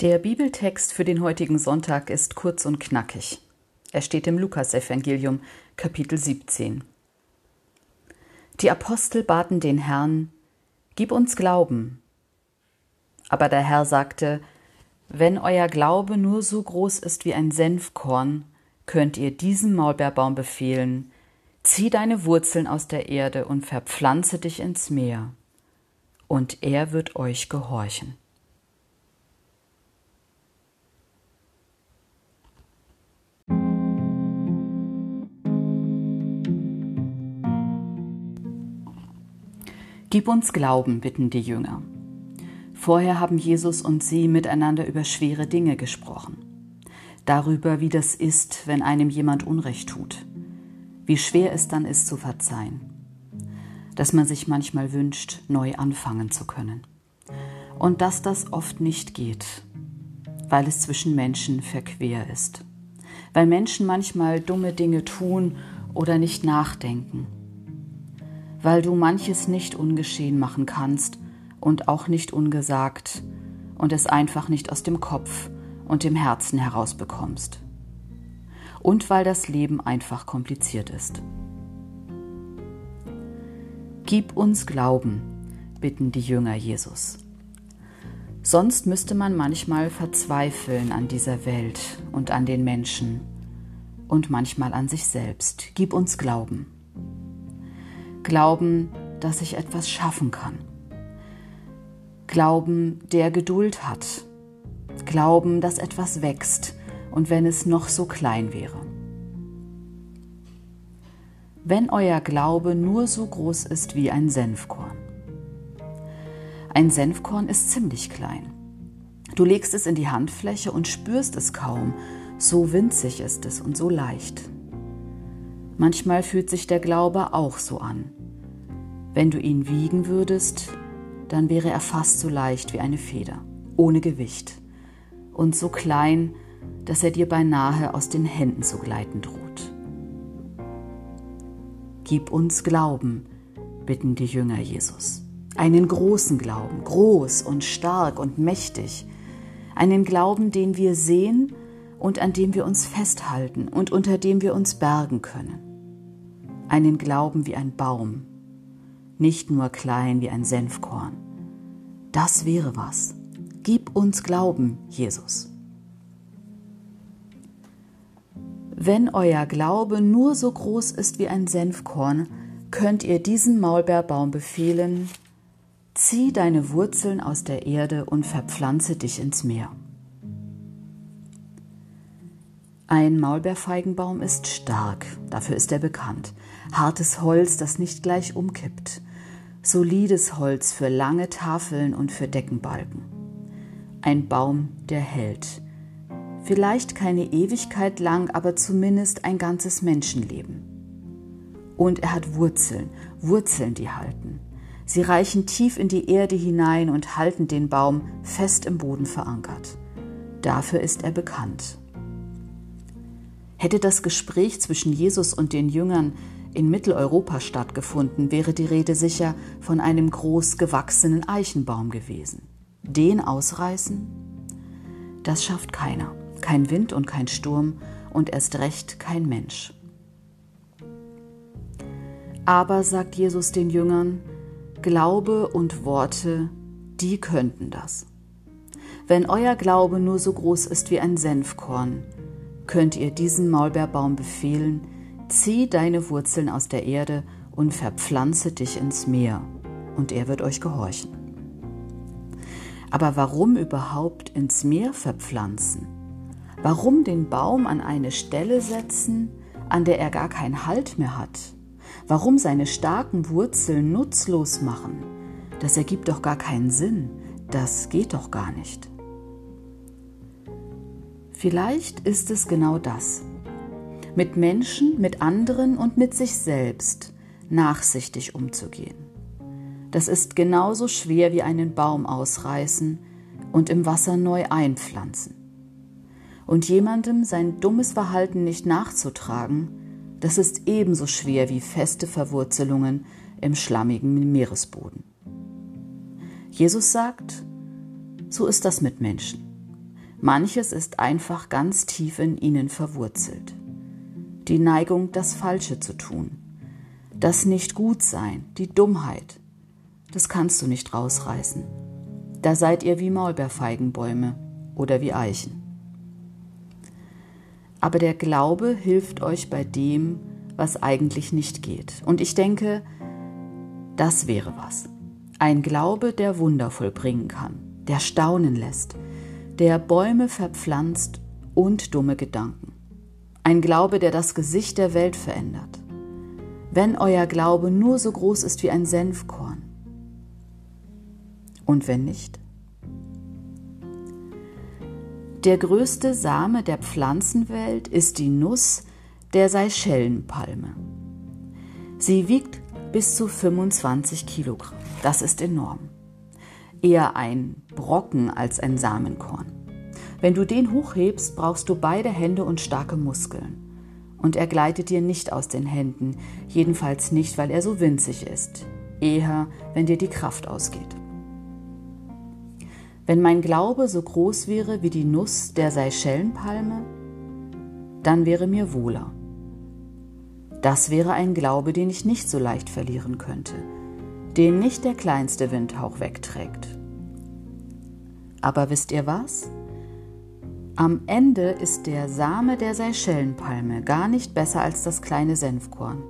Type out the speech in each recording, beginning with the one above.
Der Bibeltext für den heutigen Sonntag ist kurz und knackig. Er steht im Lukasevangelium, Kapitel 17. Die Apostel baten den Herrn, Gib uns Glauben. Aber der Herr sagte, Wenn euer Glaube nur so groß ist wie ein Senfkorn, könnt ihr diesem Maulbeerbaum befehlen, Zieh deine Wurzeln aus der Erde und verpflanze dich ins Meer, und er wird euch gehorchen. Gib uns Glauben, bitten die Jünger. Vorher haben Jesus und sie miteinander über schwere Dinge gesprochen. Darüber, wie das ist, wenn einem jemand Unrecht tut. Wie schwer es dann ist zu verzeihen. Dass man sich manchmal wünscht, neu anfangen zu können. Und dass das oft nicht geht, weil es zwischen Menschen verquer ist. Weil Menschen manchmal dumme Dinge tun oder nicht nachdenken weil du manches nicht ungeschehen machen kannst und auch nicht ungesagt und es einfach nicht aus dem Kopf und dem Herzen herausbekommst. Und weil das Leben einfach kompliziert ist. Gib uns Glauben, bitten die Jünger Jesus. Sonst müsste man manchmal verzweifeln an dieser Welt und an den Menschen und manchmal an sich selbst. Gib uns Glauben. Glauben, dass ich etwas schaffen kann. Glauben, der Geduld hat. Glauben, dass etwas wächst und wenn es noch so klein wäre. Wenn euer Glaube nur so groß ist wie ein Senfkorn. Ein Senfkorn ist ziemlich klein. Du legst es in die Handfläche und spürst es kaum, so winzig ist es und so leicht. Manchmal fühlt sich der Glaube auch so an. Wenn du ihn wiegen würdest, dann wäre er fast so leicht wie eine Feder, ohne Gewicht und so klein, dass er dir beinahe aus den Händen zu gleiten droht. Gib uns Glauben, bitten die Jünger Jesus. Einen großen Glauben, groß und stark und mächtig. Einen Glauben, den wir sehen und an dem wir uns festhalten und unter dem wir uns bergen können. Einen Glauben wie ein Baum, nicht nur klein wie ein Senfkorn. Das wäre was. Gib uns Glauben, Jesus. Wenn euer Glaube nur so groß ist wie ein Senfkorn, könnt ihr diesem Maulbeerbaum befehlen, zieh deine Wurzeln aus der Erde und verpflanze dich ins Meer. Ein Maulbeerfeigenbaum ist stark, dafür ist er bekannt. Hartes Holz, das nicht gleich umkippt solides Holz für lange Tafeln und für Deckenbalken. Ein Baum, der hält. Vielleicht keine Ewigkeit lang, aber zumindest ein ganzes Menschenleben. Und er hat Wurzeln, Wurzeln, die halten. Sie reichen tief in die Erde hinein und halten den Baum fest im Boden verankert. Dafür ist er bekannt. Hätte das Gespräch zwischen Jesus und den Jüngern in Mitteleuropa stattgefunden, wäre die Rede sicher von einem groß gewachsenen Eichenbaum gewesen. Den ausreißen? Das schafft keiner. Kein Wind und kein Sturm und erst recht kein Mensch. Aber, sagt Jesus den Jüngern, Glaube und Worte, die könnten das. Wenn euer Glaube nur so groß ist wie ein Senfkorn, könnt ihr diesen Maulbeerbaum befehlen, Zieh deine Wurzeln aus der Erde und verpflanze dich ins Meer, und er wird euch gehorchen. Aber warum überhaupt ins Meer verpflanzen? Warum den Baum an eine Stelle setzen, an der er gar keinen Halt mehr hat? Warum seine starken Wurzeln nutzlos machen? Das ergibt doch gar keinen Sinn. Das geht doch gar nicht. Vielleicht ist es genau das mit Menschen, mit anderen und mit sich selbst nachsichtig umzugehen. Das ist genauso schwer wie einen Baum ausreißen und im Wasser neu einpflanzen. Und jemandem sein dummes Verhalten nicht nachzutragen, das ist ebenso schwer wie feste Verwurzelungen im schlammigen Meeresboden. Jesus sagt, so ist das mit Menschen. Manches ist einfach ganz tief in ihnen verwurzelt. Die Neigung, das Falsche zu tun, das Nicht-Gut-Sein, die Dummheit, das kannst du nicht rausreißen. Da seid ihr wie Maulbeerfeigenbäume oder wie Eichen. Aber der Glaube hilft euch bei dem, was eigentlich nicht geht. Und ich denke, das wäre was. Ein Glaube, der Wunder vollbringen kann, der staunen lässt, der Bäume verpflanzt und dumme Gedanken. Ein Glaube, der das Gesicht der Welt verändert. Wenn euer Glaube nur so groß ist wie ein Senfkorn. Und wenn nicht? Der größte Same der Pflanzenwelt ist die Nuss der Seychellenpalme. Sie wiegt bis zu 25 Kilogramm. Das ist enorm. Eher ein Brocken als ein Samenkorn. Wenn du den hochhebst, brauchst du beide Hände und starke Muskeln. Und er gleitet dir nicht aus den Händen, jedenfalls nicht, weil er so winzig ist, eher, wenn dir die Kraft ausgeht. Wenn mein Glaube so groß wäre wie die Nuss der Seychellenpalme, dann wäre mir wohler. Das wäre ein Glaube, den ich nicht so leicht verlieren könnte, den nicht der kleinste Windhauch wegträgt. Aber wisst ihr was? Am Ende ist der Same der Seychellenpalme gar nicht besser als das kleine Senfkorn.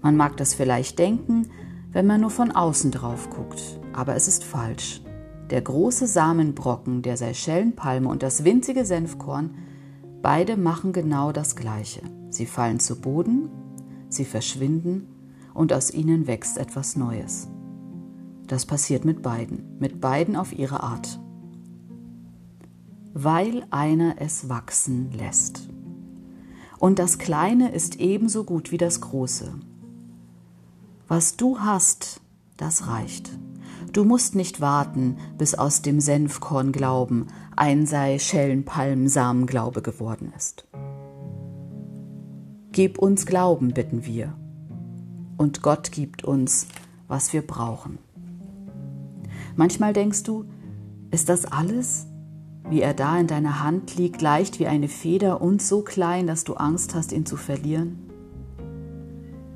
Man mag das vielleicht denken, wenn man nur von außen drauf guckt, aber es ist falsch. Der große Samenbrocken der Seychellenpalme und das winzige Senfkorn, beide machen genau das Gleiche. Sie fallen zu Boden, sie verschwinden und aus ihnen wächst etwas Neues. Das passiert mit beiden, mit beiden auf ihre Art. Weil einer es wachsen lässt. Und das Kleine ist ebenso gut wie das Große. Was du hast, das reicht. Du musst nicht warten, bis aus dem Senfkorn Glauben ein sei Schellenpalmsamenglaube geworden ist. Gib uns Glauben, bitten wir, und Gott gibt uns, was wir brauchen. Manchmal denkst du, ist das alles, wie er da in deiner Hand liegt, leicht wie eine Feder und so klein, dass du Angst hast, ihn zu verlieren?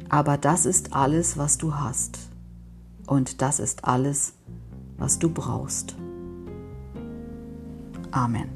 Aber das ist alles, was du hast. Und das ist alles, was du brauchst. Amen.